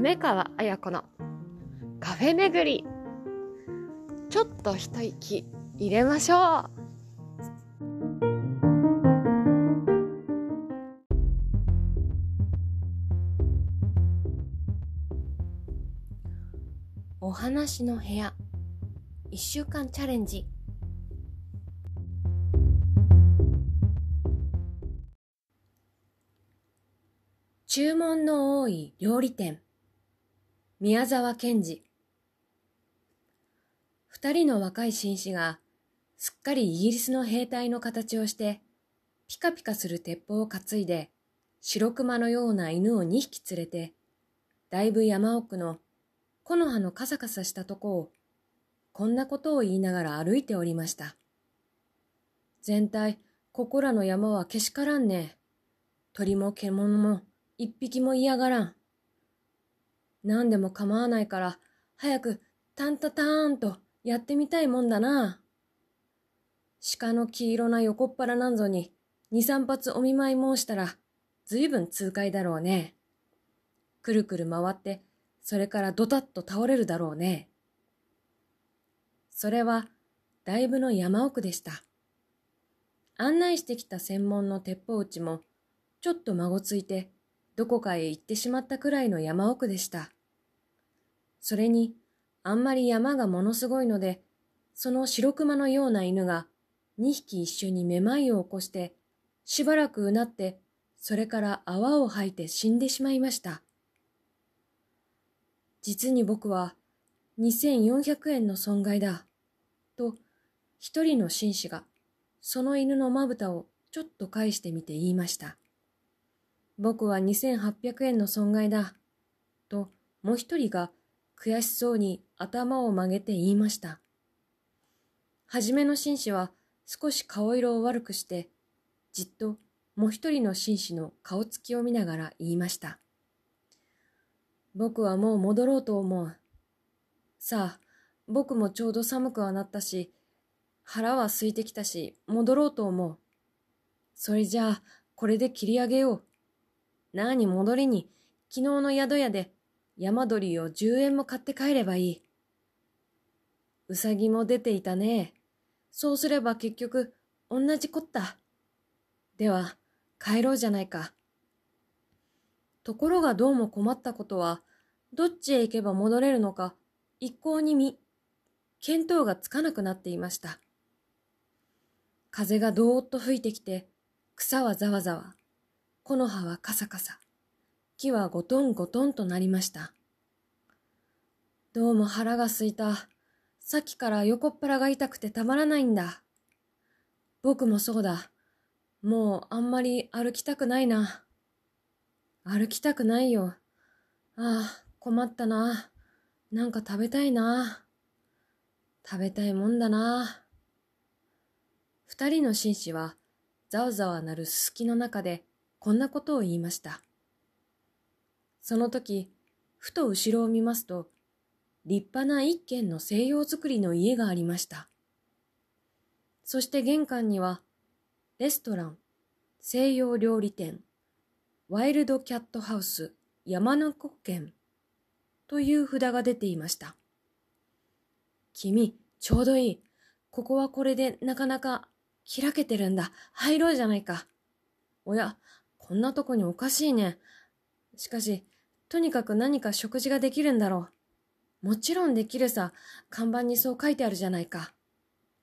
梅川綾子のカフェ巡り。ちょっと一息入れましょう。お話の部屋。一週間チャレンジ。注文の多い料理店。宮沢賢治二人の若い紳士がすっかりイギリスの兵隊の形をしてピカピカする鉄砲を担いで白熊のような犬を二匹連れてだいぶ山奥の木の葉のカサカサしたとこをこんなことを言いながら歩いておりました。全体、ここらの山はけしからんね。鳥も獣も一匹も嫌がらん。何でも構わないから、早くタンタターンとやってみたいもんだな。鹿の黄色な横っ腹なんぞに二三発お見舞い申したら、ずいぶん痛快だろうね。くるくる回って、それからドタッと倒れるだろうね。それは、だいぶの山奥でした。案内してきた専門の鉄砲打ちも、ちょっと孫ついて、どこかへ行ってしまったくらいの山奥でした。それに、あんまり山がものすごいので、その白熊のような犬が2匹一緒にめまいを起こして、しばらくうなって、それから泡を吐いて死んでしまいました。実に僕は2400円の損害だ。と、一人の紳士が、その犬のまぶたをちょっと返してみて言いました。僕は2800円の損害だ。と、もう一人が悔しそうに頭を曲げて言いました。はじめの紳士は少し顔色を悪くして、じっともう一人の紳士の顔つきを見ながら言いました。僕はもう戻ろうと思う。さあ、僕もちょうど寒くはなったし、腹は空いてきたし、戻ろうと思う。それじゃあ、これで切り上げよう。なあに戻りに、昨日の宿屋で山鳥を10円も買って帰ればいい。うさぎも出ていたね。そうすれば結局、同じこった。では、帰ろうじゃないか。ところがどうも困ったことは、どっちへ行けば戻れるのか、一向に見、見当がつかなくなっていました。風がどーっと吹いてきて、草はざわざわ、木の葉はカサカサ、木はゴトンゴトンとなりました。どうも腹が空いた。さっきから横っ腹が痛くてたまらないんだ。僕もそうだ。もうあんまり歩きたくないな。歩きたくないよ。ああ、困ったな。なんか食べたいな。食べたいもんだな。二人の紳士はざわざわなるすすきの中でこんなことを言いました。その時、ふと後ろを見ますと、立派な一軒の西洋造りの家がありました。そして玄関には、レストラン、西洋料理店、ワイルドキャットハウス、山中県という札が出ていました。君、ちょうどいい。ここはこれでなかなか開けてるんだ。入ろうじゃないか。おや、こんなとこにおかしいね。しかし、とにかく何か食事ができるんだろう。もちろんできるさ。看板にそう書いてあるじゃないか。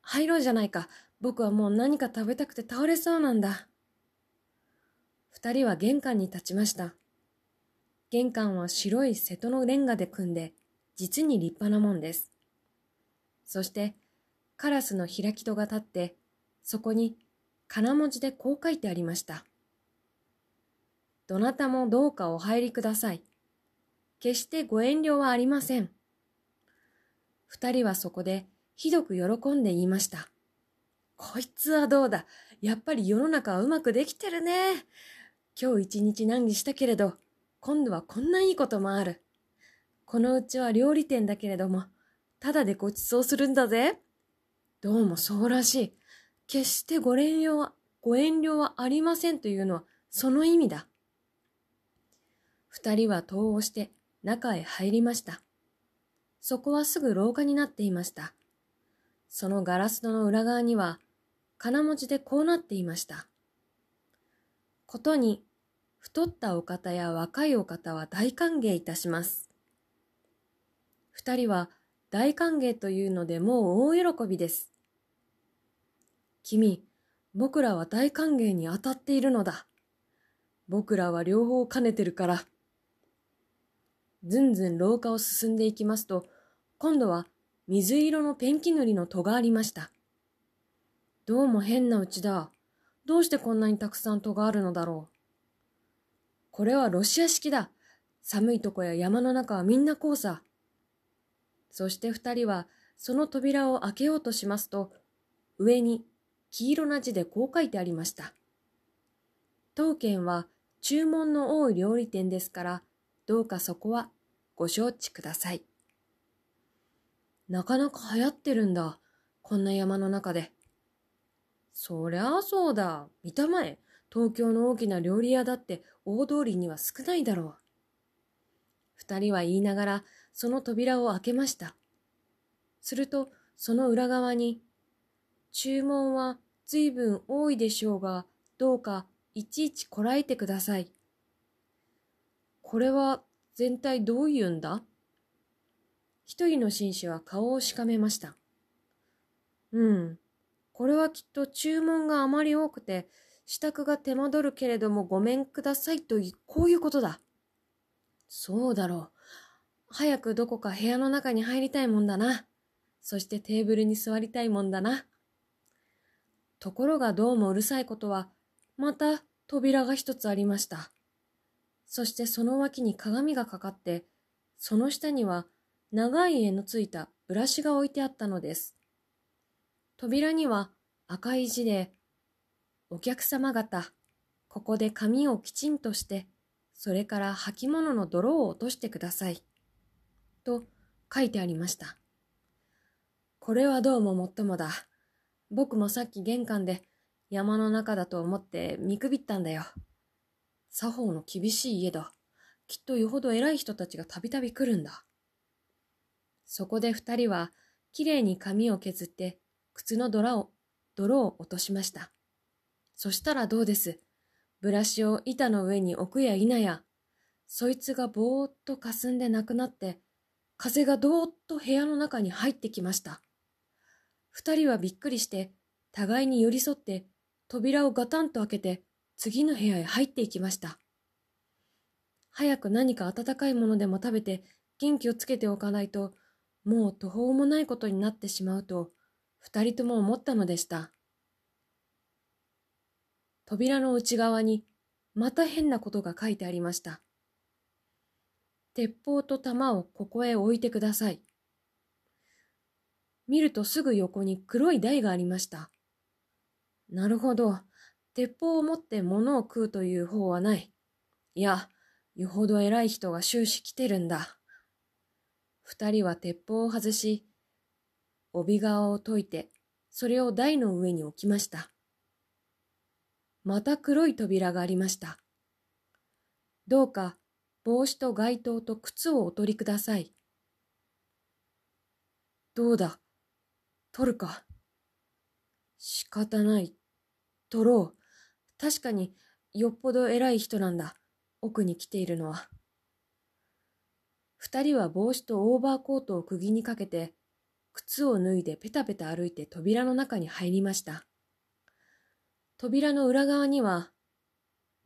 入ろうじゃないか。僕はもう何か食べたくて倒れそうなんだ。二人は玄関に立ちました。玄関は白い瀬戸のレンガで組んで、実に立派なもんです。そして、カラスの開き戸が立って、そこに金文字でこう書いてありました。どなたもどうかお入りください。決してご遠慮はありません。二人はそこでひどく喜んで言いました。こいつはどうだ。やっぱり世の中はうまくできてるね。今日一日難儀したけれど、今度はこんないいこともある。このうちは料理店だけれども、ただでご馳走するんだぜ。どうもそうらしい。決してご遠慮は、ご遠慮はありませんというのはその意味だ。二人は戸を押して中へ入りました。そこはすぐ廊下になっていました。そのガラス戸の裏側には、金文字でこうなっていました。ことに、太ったお方や若いお方は大歓迎いたします。二人は大歓迎というのでもう大喜びです。君、僕らは大歓迎に当たっているのだ。僕らは両方兼ねてるから。ずんずん廊下を進んでいきますと、今度は水色のペンキ塗りの戸がありました。どうも変なうちだ。どうしてこんなにたくさん戸があるのだろう。これはロシア式だ。寒いとこや山の中はみんなこうさ。そして二人はその扉を開けようとしますと、上に黄色な字でこう書いてありました。当店は注文の多い料理店ですから、どうかそこはご承知ください。なかなか流行ってるんだ。こんな山の中で。そりゃあそうだ。見たまえ。東京の大きな料理屋だって大通りには少ないだろう。二人は言いながらその扉を開けました。するとその裏側に、注文は随分多いでしょうが、どうかいちいちこらえてください。これは全体どういうんだ？一人の紳士は顔をしかめました。うん。これはきっと注文があまり多くて、支度が手間取るけれどもごめんくださいとい、こういうことだ。そうだろう。早くどこか部屋の中に入りたいもんだな。そしてテーブルに座りたいもんだな。ところがどうもうるさいことは、また扉が一つありました。そしてその脇に鏡がかかって、その下には長い柄のついたブラシが置いてあったのです。扉には赤い字で、お客様方、ここで紙をきちんとして、それから履物の泥を落としてください。と書いてありました。これはどうももっともだ。僕もさっき玄関で山の中だと思って見くびったんだよ。作法の厳しい家だ。きっとよほど偉い人たちがたびたび来るんだ。そこで二人はきれいに髪を削って靴の泥を泥を落としました。そしたらどうです？ブラシを板の上に置くや否や、そいつがぼーっと霞んでなくなって、風がどーっと部屋の中に入ってきました。二人はびっくりして、互いに寄り添って扉をガタンと開けて次の部屋へ入っていきました。早く何か温かいものでも食べて元気をつけておかないと、もう途方もないことになってしまうと、二人とも思ったのでした。扉の内側にまた変なことが書いてありました。鉄砲と弾をここへ置いてください。見るとすぐ横に黒い台がありました。なるほど。鉄砲を持って物を食うという方はない。いや、よほど偉い人が終始来てるんだ。二人は鉄砲を外し、帯側を解いて、それを台の上に置きました。また黒い扉がありました。どうか帽子と街灯と靴をお取りください。どうだ取るか仕方ない。取ろう。確かによっぽど偉い人なんだ。奥に来ているのは。二人は帽子とオーバーコートを釘にかけて、靴を脱いでペタペタ歩いて扉の中に入りました。扉の裏側には、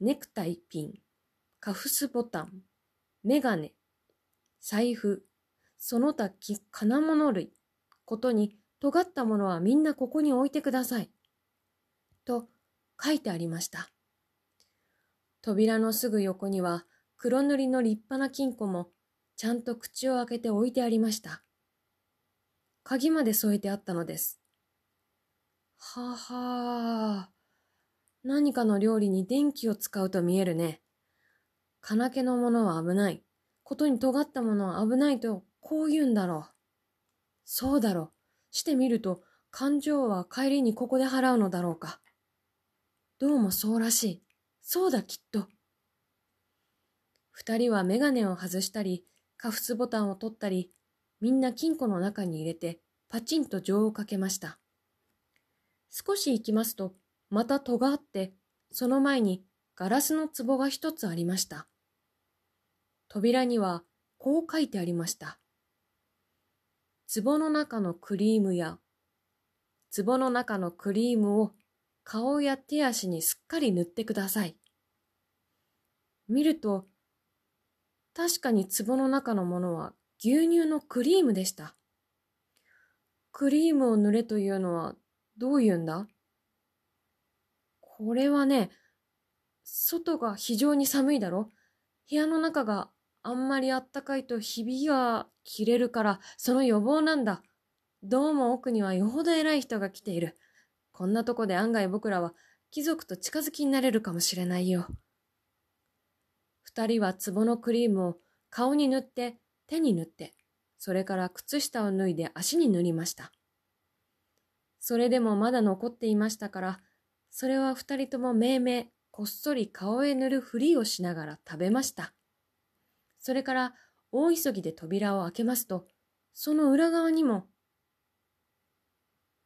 ネクタイピン、カフスボタン、メガネ、財布、その他金物類、ことに尖ったものはみんなここに置いてください。と書いてありました。扉のすぐ横には黒塗りの立派な金庫もちゃんと口を開けて置いてありました。鍵まで添えてあったのです。ははー。何かの料理に電気を使うと見えるね。金気のものは危ない。ことに尖ったものは危ないと、こう言うんだろう。そうだろう。してみると、勘定は帰りにここで払うのだろうか。どうもそうらしい。そうだきっと。二人はメガネを外したり、カフスボタンを取ったり、みんな金庫の中に入れてパチンと錠をかけました。少し行きますと、また戸があって、その前にガラスの壺が一つありました。扉にはこう書いてありました。壺の中のクリームや、壺の中のクリームを顔や手足にすっかり塗ってください。見ると、確かに壺の中のものは牛乳のクリームでした。クリームを塗れというのはどういうんだ？これはね、外が非常に寒いだろ？部屋の中があんまりあったかいとひびが切れるから、その予防なんだ。どうも奥にはよほど偉い人が来ている。こんなとこで案外僕らは貴族と近づきになれるかもしれないよ。二人は壺のクリームを顔に塗って、手に塗って、それから靴下を脱いで足に塗りました。それでもまだ残っていましたから、それは二人ともめいめいこっそり顔へ塗るふりをしながら食べました。それから大急ぎで扉を開けますと、その裏側にも、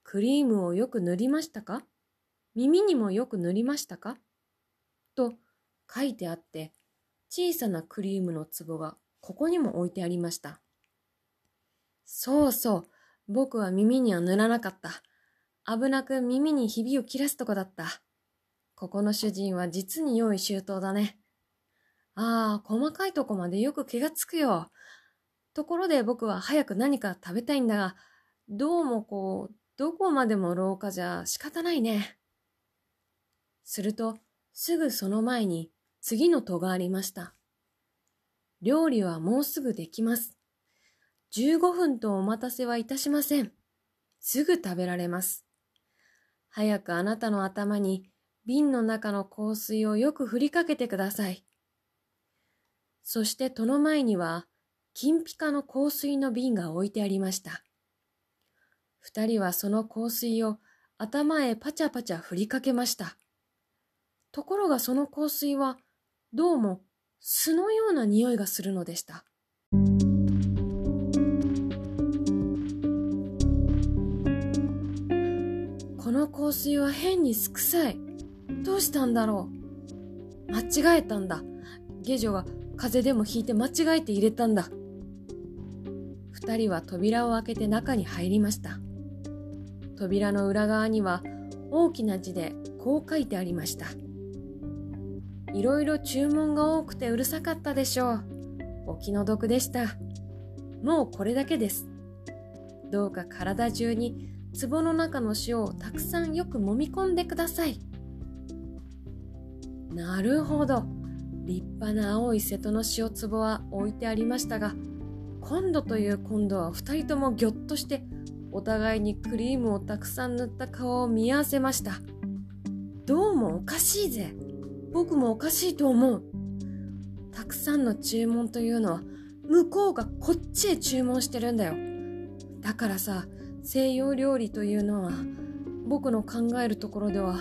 クリームをよく塗りましたか？耳にもよく塗りましたか？と書いてあって、小さなクリームの壺がここにも置いてありました。そうそう、僕は耳には塗らなかった。危なく耳にひびを切らすとこだった。ここの主人は実に良い周到だね。ああ、細かいとこまでよく気がつくよ。ところで僕は早く何か食べたいんだが、どうもこう、どこまでも廊下じゃ仕方ないね。すると、すぐその前に次の戸がありました。料理はもうすぐできます。15分とお待たせはいたしません。すぐ食べられます。早くあなたの頭に瓶の中の香水をよく振りかけてください。そして戸の前には、金ピカの香水の瓶が置いてありました。二人はその香水を頭へパチャパチャ振りかけました。ところがその香水は、どうも酢のような匂いがするのでした。この香水は変にすくさい。どうしたんだろう。間違えたんだ。下女は風邪でもひいて間違えて入れたんだ。二人は扉を開けて中に入りました。扉の裏側には大きな字でこう書いてありました。いろいろ注文が多くてうるさかったでしょう。お気の毒でした。もうこれだけです。どうか体中に壺の中の塩をたくさんよく揉み込んでください。なるほど。立派な青い瀬戸の塩壺は置いてありましたが、今度という今度は二人ともぎょっとして、お互いにクリームをたくさん塗った顔を見合わせました。どうもおかしいぜ。僕もおかしいと思う。たくさんの注文というのは、向こうがこっちへ注文してるんだよ。だからさ、西洋料理というのは、僕の考えるところでは、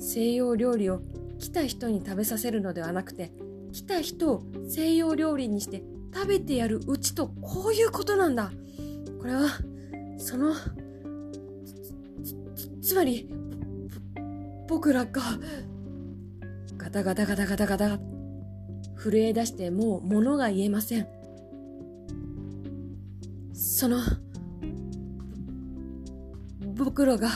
西洋料理を来た人に食べさせるのではなくて、来た人を西洋料理にして食べてやるうちとこういうことなんだ。これは、その、つまり、僕らが、ガタガタガタガタガタ、震え出してもう物が言えません。その、僕らが、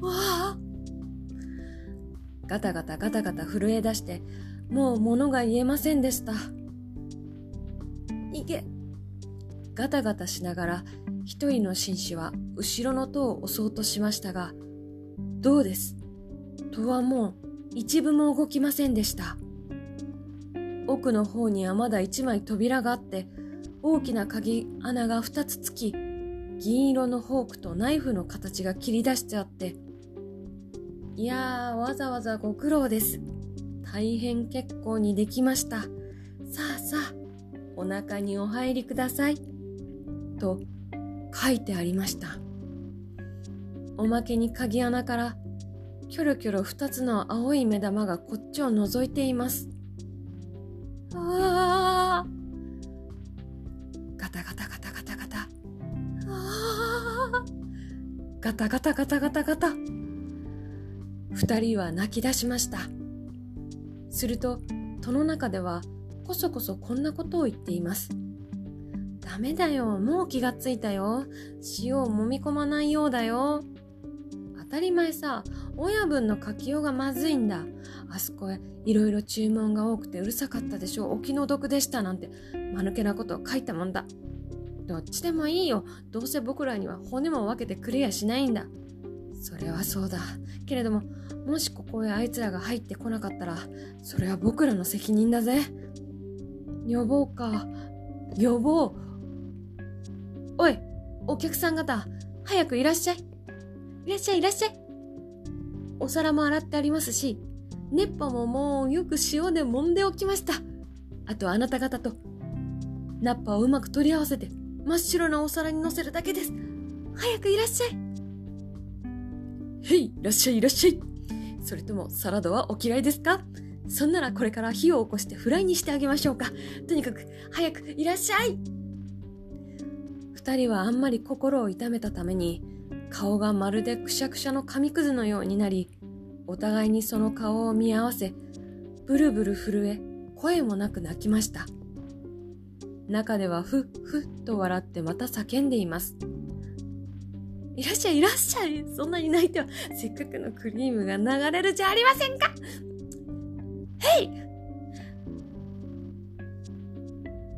わあガタガタガタガタ震え出して、もう物が言えませんでした。ガタガタしながら、一人の紳士は後ろの塔を押そうとしましたが、どうです？戸はもう一部も動きませんでした。奥の方にはまだ一枚扉があって、大きな鍵穴が二つつき、銀色のフォークとナイフの形が切り出してあって、いやー、わざわざご苦労です。大変結構にできました。さあさあ、お腹にお入りください。と書いてありました。おまけに鍵穴からキョロキョロ二つの青い目玉がこっちを覗いています。ああガタガタガタガタガタ。あガタガタガタガタガタ。二人は泣き出しました。すると、戸の中ではこそこそこんなことを言っています。ダメだよ、もう気がついたよ。塩を揉み込まないようだよ。当たり前さ、親分の書きようがまずいんだ。あそこへいろいろ注文が多くてうるさかったでしょう。お気の毒でしたなんて、間抜けなことを書いたもんだ。どっちでもいいよ。どうせ僕らには骨も分けてくれやしないんだ。それはそうだ。けれども、もしここへあいつらが入ってこなかったら、それは僕らの責任だぜ。呼ぼうか。呼ぼう。お客さん方、早くいらっしゃい。いらっしゃい、いらっしゃい。お皿も洗ってありますし、熱波ももうよく塩で揉んでおきました。あとあなた方と、ナッパをうまく取り合わせて、真っ白なお皿に乗せるだけです。早くいらっしゃい。へい、いらっしゃい、いらっしゃい。それともサラダはお嫌いですか？そんならこれから火を起こしてフライにしてあげましょうか。とにかく、早くいらっしゃい二人はあんまり心を痛めたために、顔がまるでくしゃくしゃの紙くずのようになり、お互いにその顔を見合わせ、ブルブル震え、声もなく泣きました。中ではふっふっと笑ってまた叫んでいます。いらっしゃいいらっしゃい。そんなに泣いてはせっかくのクリームが流れるじゃありませんか。へい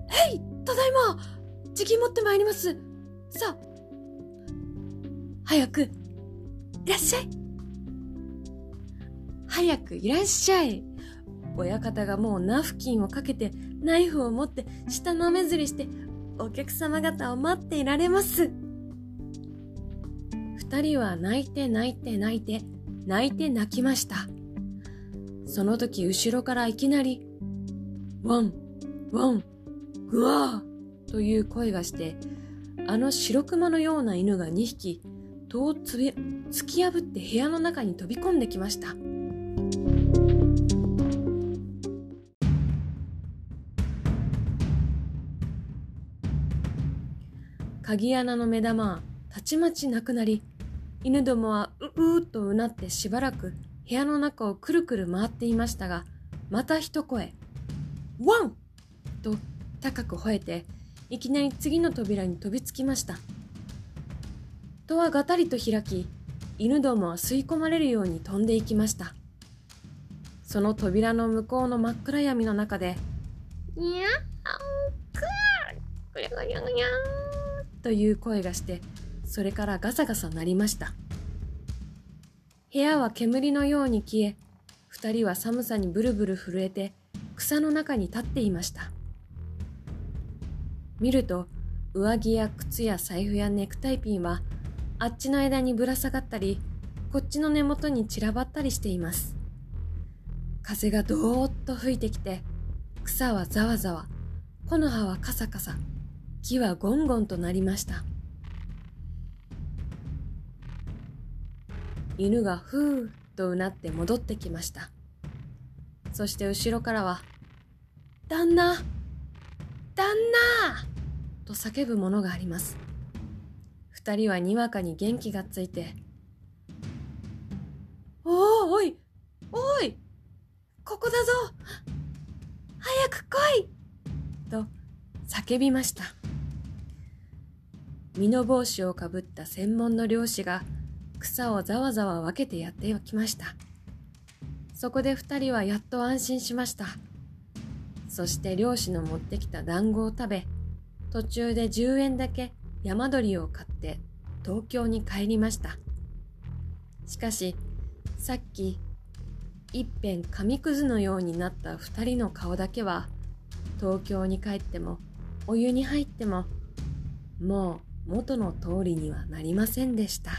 へいただいま！時期持ってまいります。さあ、早く、いらっしゃい。早くいらっしゃい。親方がもうナフキンをかけて、ナイフを持って、舌の目ずりして、お客様方を待っていられます。二人は泣いて泣いて泣いて、泣いて泣きました。その時後ろからいきなり、ワン、ワン、グワーという声がして、あの白熊のような犬が2匹、戸をつべ突き破って部屋の中に飛び込んできました。鍵穴の目玉はたちまちなくなり、犬どもはううーとうなってしばらく部屋の中をくるくる回っていましたが、また一声、ワンと高く吠えていきなり次の扉に飛びつきました。戸はがたりと開き、犬どもは吸い込まれるように飛んでいきました。その扉の向こうの真っ暗闇の中で、にゃーくーぐやぐやぐやーという声がして、それからガサガサ鳴りました。部屋は煙のように消え、二人は寒さにブルブル震えて草の中に立っていました。見ると上着や靴や財布やネクタイピンはあっちの枝にぶら下がったりこっちの根元に散らばったりしています。風がどーっと吹いてきて草はざわざわ。木の葉はカサカサ。木はゴンゴンとなりました。犬がふーっとうなって戻ってきました。そして後ろからは「旦那！旦那と叫ぶものがあります。二人はにわかに元気がついて、おおいおいここだぞ早く来いと叫びました。身の帽子をかぶった専門の漁師が草をざわざわ分けてやっておきました。そこで二人はやっと安心しました。そして漁師の持ってきた団子を食べ、途中で10円だけ山鳥を買って東京に帰りました。しかし、さっき一辺紙くずのようになった二人の顔だけは東京に帰ってもお湯に入ってももう元の通りにはなりませんでした。